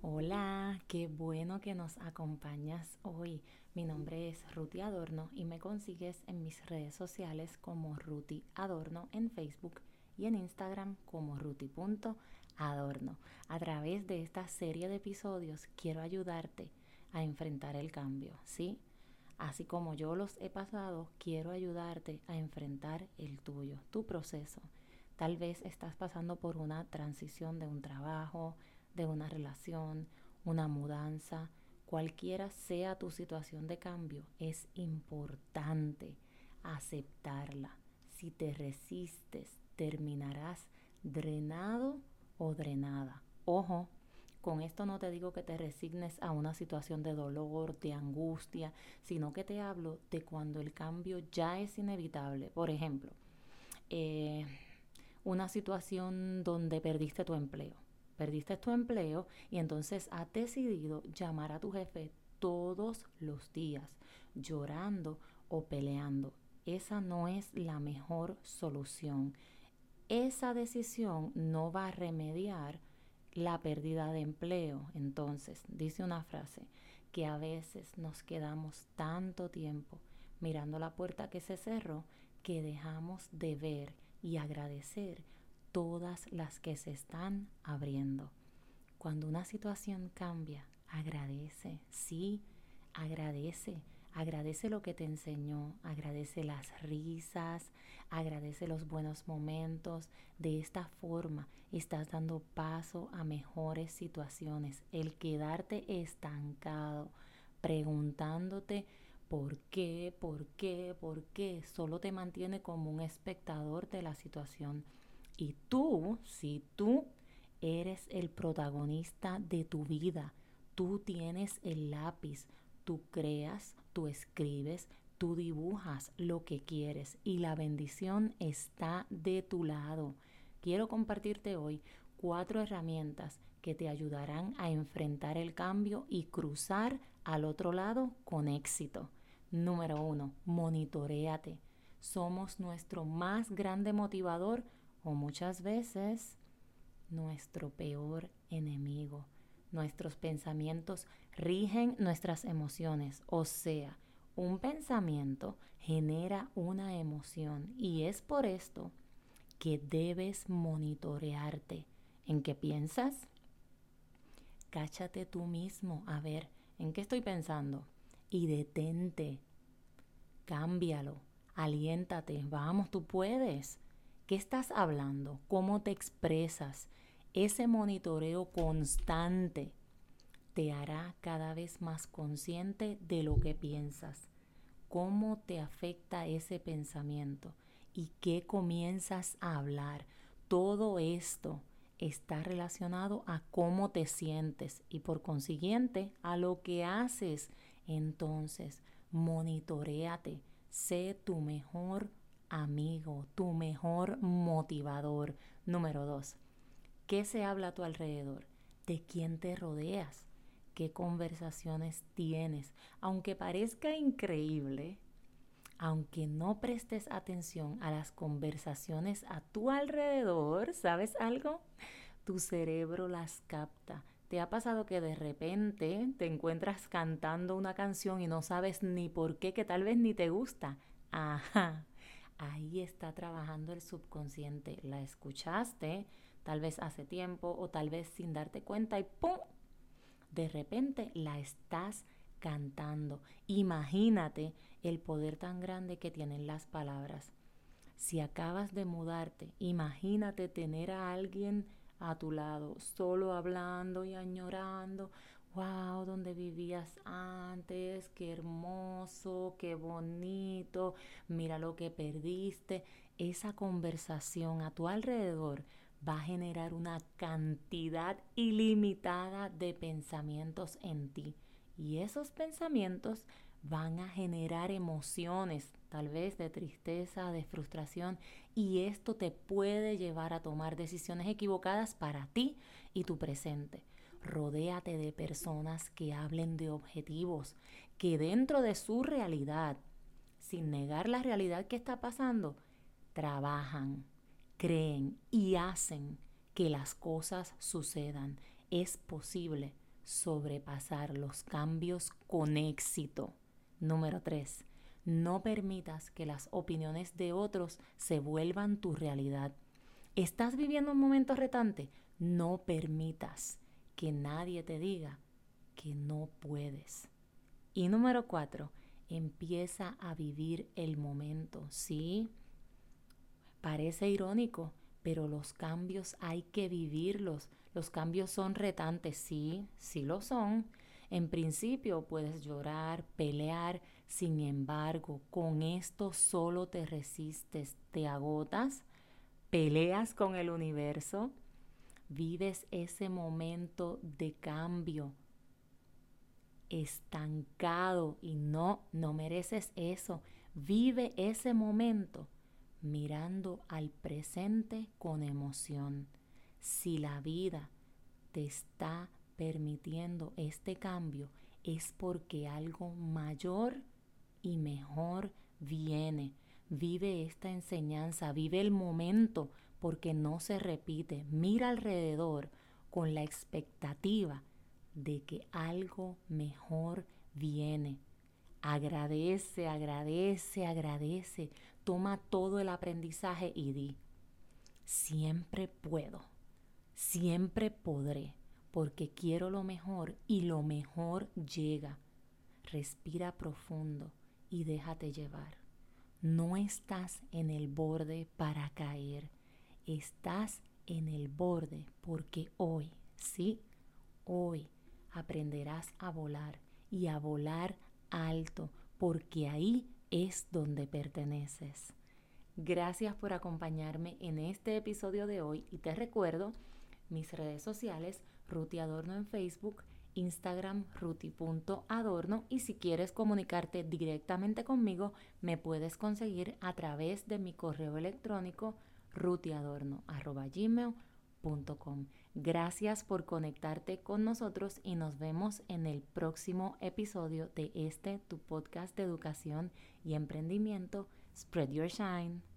Hola, qué bueno que nos acompañas hoy. Mi nombre es Ruti Adorno y me consigues en mis redes sociales como Ruti Adorno en Facebook y en Instagram como ruti.adorno. A través de esta serie de episodios quiero ayudarte a enfrentar el cambio, ¿sí? Así como yo los he pasado, quiero ayudarte a enfrentar el tuyo, tu proceso. Tal vez estás pasando por una transición de un trabajo, de una relación, una mudanza, cualquiera sea tu situación de cambio, es importante aceptarla. Si te resistes, terminarás drenado o drenada. Ojo, con esto no te digo que te resignes a una situación de dolor, de angustia, sino que te hablo de cuando el cambio ya es inevitable. Por ejemplo, eh, una situación donde perdiste tu empleo. Perdiste tu empleo y entonces has decidido llamar a tu jefe todos los días, llorando o peleando. Esa no es la mejor solución. Esa decisión no va a remediar la pérdida de empleo. Entonces, dice una frase, que a veces nos quedamos tanto tiempo mirando la puerta que se cerró que dejamos de ver y agradecer todas las que se están abriendo. Cuando una situación cambia, agradece, sí, agradece Agradece lo que te enseñó, agradece las risas, agradece los buenos momentos. De esta forma estás dando paso a mejores situaciones. El quedarte estancado, preguntándote por qué, por qué, por qué, solo te mantiene como un espectador de la situación. Y tú, si tú eres el protagonista de tu vida, tú tienes el lápiz, tú creas, tú escribes, tú dibujas lo que quieres y la bendición está de tu lado. Quiero compartirte hoy cuatro herramientas que te ayudarán a enfrentar el cambio y cruzar al otro lado con éxito. Número uno, monitoreate. Somos nuestro más grande motivador o muchas veces nuestro peor enemigo. Nuestros pensamientos rigen nuestras emociones, o sea, un pensamiento genera una emoción y es por esto que debes monitorearte. ¿En qué piensas? Cáchate tú mismo a ver en qué estoy pensando y detente. Cámbialo, aliéntate, vamos, tú puedes. ¿Qué estás hablando? ¿Cómo te expresas? Ese monitoreo constante te hará cada vez más consciente de lo que piensas, cómo te afecta ese pensamiento y qué comienzas a hablar. Todo esto está relacionado a cómo te sientes y por consiguiente a lo que haces. Entonces, monitoreate, sé tu mejor amigo, tu mejor motivador. Número dos, ¿qué se habla a tu alrededor? ¿De quién te rodeas? qué conversaciones tienes. Aunque parezca increíble, aunque no prestes atención a las conversaciones a tu alrededor, ¿sabes algo? Tu cerebro las capta. ¿Te ha pasado que de repente te encuentras cantando una canción y no sabes ni por qué, que tal vez ni te gusta? Ajá, ahí está trabajando el subconsciente. La escuchaste, tal vez hace tiempo o tal vez sin darte cuenta y ¡pum! de repente la estás cantando. Imagínate el poder tan grande que tienen las palabras. Si acabas de mudarte, imagínate tener a alguien a tu lado, solo hablando y añorando. Wow, donde vivías antes, qué hermoso, qué bonito, mira lo que perdiste. Esa conversación a tu alrededor va a generar una cantidad ilimitada de pensamientos en ti. Y esos pensamientos van a generar emociones, tal vez de tristeza, de frustración, y esto te puede llevar a tomar decisiones equivocadas para ti y tu presente. Rodéate de personas que hablen de objetivos, que dentro de su realidad, sin negar la realidad que está pasando, trabajan, creen y hacen que las cosas sucedan. es posible sobrepasar los cambios con éxito. Número 3. No permitas que las opiniones de otros se vuelvan tu realidad. ¿Estás viviendo un momento retante? No permitas que nadie te diga que no puedes. Y número 4. Empieza a vivir el momento. Sí, parece irónico, pero los cambios hay que vivirlos. Los cambios son retantes, sí, sí lo son. En principio puedes llorar, pelear, sin embargo, con esto solo te resistes, te agotas, peleas con el universo, vives ese momento de cambio estancado y no, no mereces eso. Vive ese momento mirando al presente con emoción. Si la vida te está permitiendo este cambio, es porque algo mayor y mejor viene. Vive esta enseñanza, vive el momento porque no se repite. Mira alrededor con la expectativa de que algo mejor viene. Agradece, agradece, agradece. Toma todo el aprendizaje y di, siempre puedo, siempre podré, porque quiero lo mejor y lo mejor llega. Respira profundo y déjate llevar. No estás en el borde para caer, estás en el borde porque hoy, sí, hoy aprenderás a volar y a volar alto, porque ahí es donde perteneces. Gracias por acompañarme en este episodio de hoy y te recuerdo mis redes sociales, Ruti Adorno en Facebook, Instagram ruti.adorno y si quieres comunicarte directamente conmigo me puedes conseguir a través de mi correo electrónico rutiadorno.gmail.com. Gracias por conectarte con nosotros y nos vemos en el próximo episodio de este tu podcast de educación y emprendimiento Spread Your Shine.